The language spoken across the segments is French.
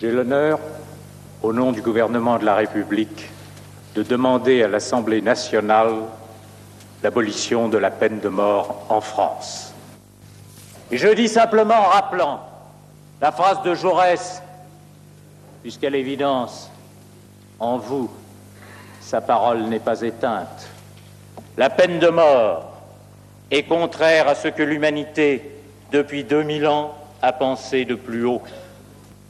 J'ai l'honneur, au nom du gouvernement de la République, de demander à l'Assemblée nationale l'abolition de la peine de mort en France. Et je dis simplement en rappelant la phrase de Jaurès, puisqu'à l'évidence, en vous, sa parole n'est pas éteinte. La peine de mort est contraire à ce que l'humanité, depuis 2000 ans, a pensé de plus haut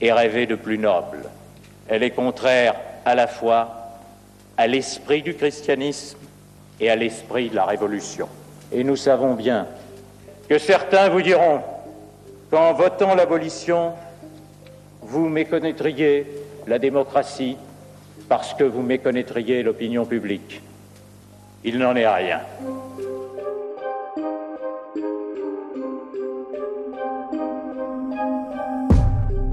et rêvé de plus noble. Elle est contraire à la fois à l'esprit du christianisme et à l'esprit de la Révolution. Et nous savons bien que certains vous diront qu'en votant l'abolition, vous méconnaîtriez la démocratie parce que vous méconnaîtriez l'opinion publique. Il n'en est rien.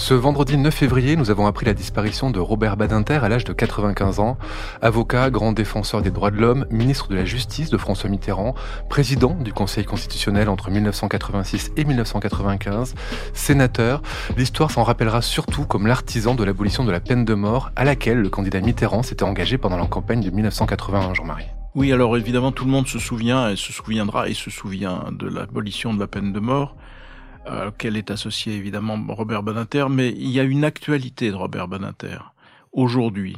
Ce vendredi 9 février, nous avons appris la disparition de Robert Badinter à l'âge de 95 ans. Avocat, grand défenseur des droits de l'homme, ministre de la Justice de François Mitterrand, président du Conseil constitutionnel entre 1986 et 1995, sénateur, l'histoire s'en rappellera surtout comme l'artisan de l'abolition de la peine de mort à laquelle le candidat Mitterrand s'était engagé pendant la campagne de 1981, Jean-Marie. Oui, alors évidemment, tout le monde se souvient et se souviendra et se souvient de l'abolition de la peine de mort auquel est associé évidemment Robert Badinter, mais il y a une actualité de Robert Badinter aujourd'hui.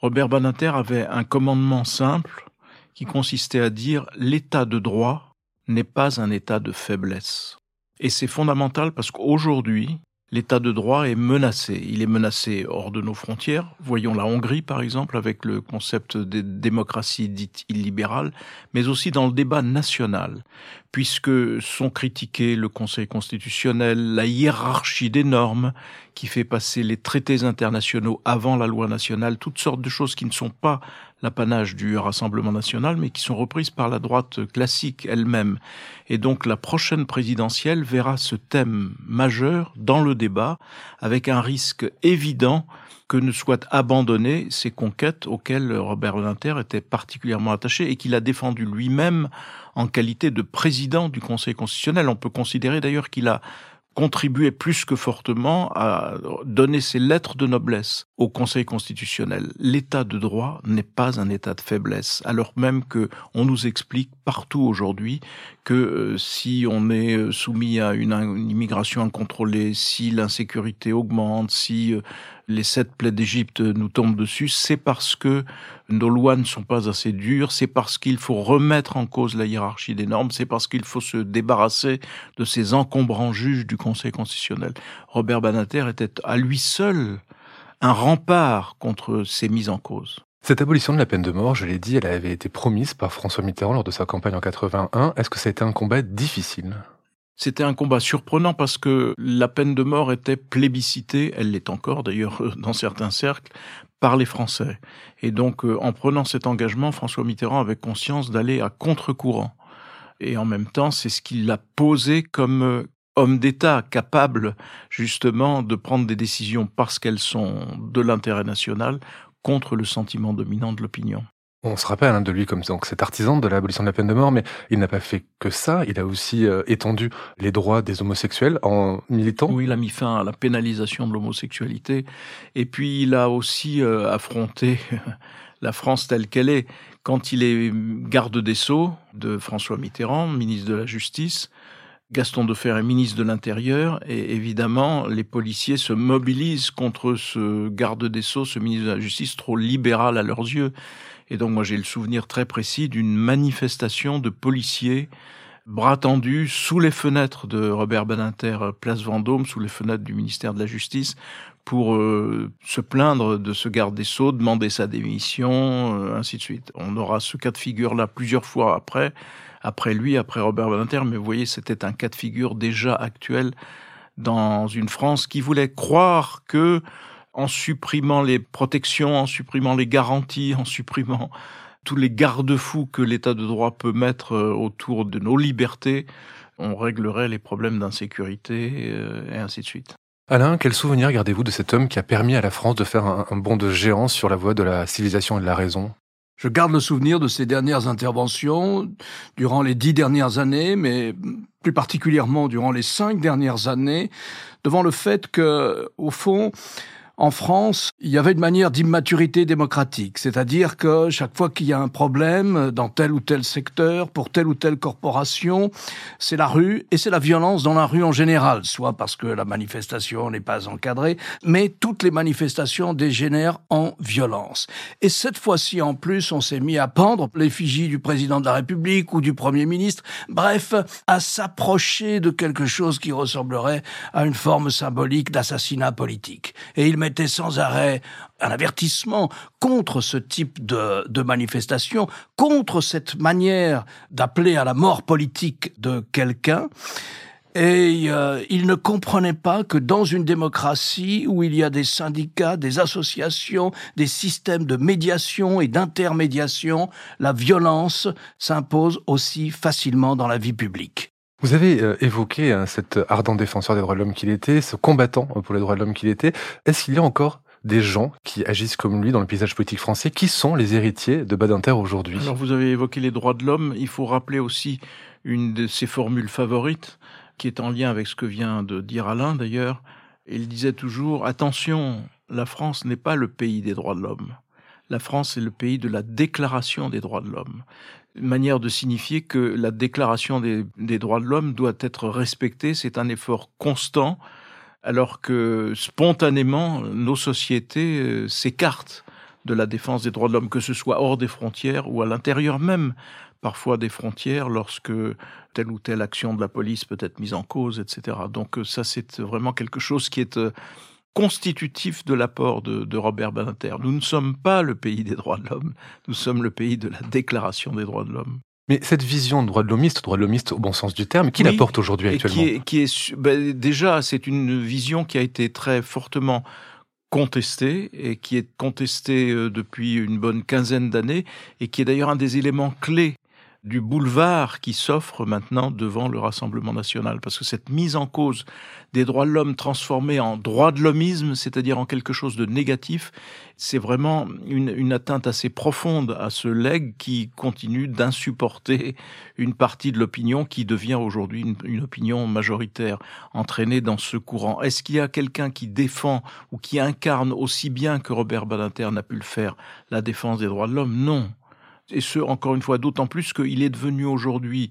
Robert Badinter avait un commandement simple qui consistait à dire l'état de droit n'est pas un état de faiblesse. Et c'est fondamental parce qu'aujourd'hui, l'état de droit est menacé. Il est menacé hors de nos frontières. Voyons la Hongrie, par exemple, avec le concept de démocratie dite illibérale, mais aussi dans le débat national, puisque sont critiqués le Conseil constitutionnel, la hiérarchie des normes, qui fait passer les traités internationaux avant la loi nationale, toutes sortes de choses qui ne sont pas l'apanage du Rassemblement national, mais qui sont reprises par la droite classique elle-même. Et donc la prochaine présidentielle verra ce thème majeur dans le débat, avec un risque évident que ne soient abandonnées ces conquêtes auxquelles Robert Badinter était particulièrement attaché et qu'il a défendu lui-même en qualité de président du Conseil constitutionnel. On peut considérer d'ailleurs qu'il a contribué plus que fortement à donner ses lettres de noblesse au Conseil constitutionnel. L'état de droit n'est pas un état de faiblesse, alors même que on nous explique partout aujourd'hui que euh, si on est euh, soumis à une, une immigration incontrôlée, si l'insécurité augmente, si euh, les sept plaies d'Égypte nous tombent dessus, c'est parce que nos lois ne sont pas assez dures, c'est parce qu'il faut remettre en cause la hiérarchie des normes, c'est parce qu'il faut se débarrasser de ces encombrants juges du Conseil constitutionnel. Robert Banater était à lui seul un rempart contre ces mises en cause. Cette abolition de la peine de mort, je l'ai dit, elle avait été promise par François Mitterrand lors de sa campagne en 81. Est-ce que ça a été un combat difficile? C'était un combat surprenant parce que la peine de mort était plébiscitée, elle l'est encore d'ailleurs dans certains cercles, par les Français. Et donc euh, en prenant cet engagement, François Mitterrand avait conscience d'aller à contre-courant. Et en même temps, c'est ce qu'il a posé comme euh, homme d'État capable justement de prendre des décisions parce qu'elles sont de l'intérêt national contre le sentiment dominant de l'opinion. On se rappelle hein, de lui comme donc cet artisan de l'abolition de la peine de mort, mais il n'a pas fait que ça. Il a aussi euh, étendu les droits des homosexuels en militant. Oui, il a mis fin à la pénalisation de l'homosexualité, et puis il a aussi euh, affronté la France telle qu'elle est. Quand il est garde des sceaux de François Mitterrand, ministre de la Justice, Gaston Defer est ministre de l'Intérieur et évidemment les policiers se mobilisent contre ce garde des sceaux, ce ministre de la Justice trop libéral à leurs yeux. Et donc moi j'ai le souvenir très précis d'une manifestation de policiers bras tendus sous les fenêtres de Robert Badinter, place Vendôme, sous les fenêtres du ministère de la Justice, pour euh, se plaindre de ce garde des Sceaux, demander sa démission, euh, ainsi de suite. On aura ce cas de figure-là plusieurs fois après, après lui, après Robert Badinter, mais vous voyez, c'était un cas de figure déjà actuel dans une France qui voulait croire que en supprimant les protections, en supprimant les garanties, en supprimant tous les garde-fous que l'état de droit peut mettre euh, autour de nos libertés, on réglerait les problèmes d'insécurité euh, et ainsi de suite. Alain, quel souvenir gardez-vous de cet homme qui a permis à la France de faire un, bond de géant sur la voie de la civilisation et de la raison? Je garde le souvenir de ses dernières interventions durant les dix dernières années, mais plus particulièrement durant les cinq dernières années, devant le fait que, au fond, en France, il y avait une manière d'immaturité démocratique, c'est-à-dire que chaque fois qu'il y a un problème dans tel ou tel secteur, pour telle ou telle corporation, c'est la rue et c'est la violence dans la rue en général, soit parce que la manifestation n'est pas encadrée, mais toutes les manifestations dégénèrent en violence. Et cette fois-ci, en plus, on s'est mis à pendre l'effigie du président de la République ou du Premier ministre, bref, à s'approcher de quelque chose qui ressemblerait à une forme symbolique d'assassinat politique. Et il était sans arrêt un avertissement contre ce type de, manifestation, contre cette manière d'appeler à la mort politique de quelqu'un. Et euh, il ne comprenait pas que dans une démocratie où il y a des syndicats, des associations, des systèmes de médiation et d'intermédiation, la violence s'impose aussi facilement dans la vie publique. Vous avez euh, évoqué hein, cet ardent défenseur des droits de l'homme qu'il était, ce combattant euh, pour les droits de l'homme qu'il était. Est-ce qu'il y a encore des gens qui agissent comme lui dans le paysage politique français Qui sont les héritiers de Badinter aujourd'hui? Alors vous avez évoqué les droits de l'homme. Il faut rappeler aussi une de ses formules favorites, qui est en lien avec ce que vient de dire Alain d'ailleurs. Il disait toujours attention, la France n'est pas le pays des droits de l'homme. La France est le pays de la déclaration des droits de l'homme manière de signifier que la déclaration des, droits de l'homme doit être respectée. C'est un effort constant, alors que spontanément, nos sociétés euh, s'écartent de la défense des droits de l'homme, que ce soit hors des frontières ou à l'intérieur même parfois des frontières lorsque telle ou telle action de la police peut être mise en cause, etc. Donc euh, ça, c'est vraiment quelque chose qui est euh, constitutif de l'apport de, Robert Badinter. Nous ne sommes pas le pays des droits de l'homme, nous sommes le pays de la déclaration des droits de l'homme. Mais cette vision de droit de l'homiste, droit de l'homiste au bon sens du terme, qui l'apporte aujourd'hui actuellement qui est, ben, Déjà, c'est une vision qui a été très fortement contestée et qui est contestée euh, depuis une bonne quinzaine d'années et qui est d'ailleurs un des éléments clés du boulevard qui s'offre maintenant devant le Rassemblement national. Parce que cette mise en cause des droits de l'homme transformés en droit de l'homisme, c'est-à-dire en quelque chose de négatif, c'est vraiment une, atteinte assez profonde à ce legs qui continue d'insupporter une partie de l'opinion qui devient aujourd'hui une, une opinion majoritaire, entraînée dans ce courant. Est-ce qu'il y a quelqu'un qui défend ou qui incarne aussi bien que Robert Badinter n'a pu le faire la défense des droits de l'homme? Non et ce, encore une fois, d'autant plus qu'il est devenu aujourd'hui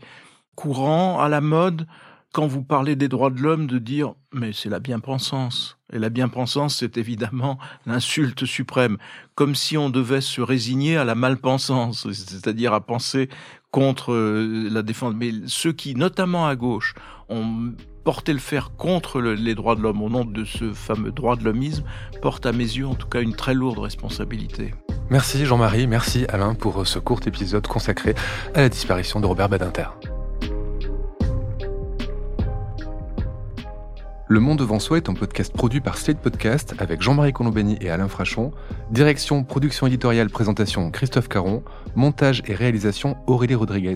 courant, à la mode, quand vous parlez des droits de l'homme, de dire mais c'est la bien-pensance. Et la bien-pensance, c'est évidemment l'insulte suprême, comme si on devait se résigner à la mal-pensance, c'est-à-dire à penser contre euh, la défense. Mais ceux qui, notamment à gauche, ont porté le fer contre les droits de l'homme au nom de ce fameux droit de l'hommisme, portent à mes yeux en tout cas une très lourde responsabilité. Merci Jean-Marie, merci Alain pour ce court épisode consacré à la disparition de Robert Badinter. Le Monde devant soi est un podcast produit par Slate Podcast avec Jean-Marie Colombani et Alain Frachon. Direction, production éditoriale, présentation Christophe Caron. Montage et réalisation Aurélie Rodriguez.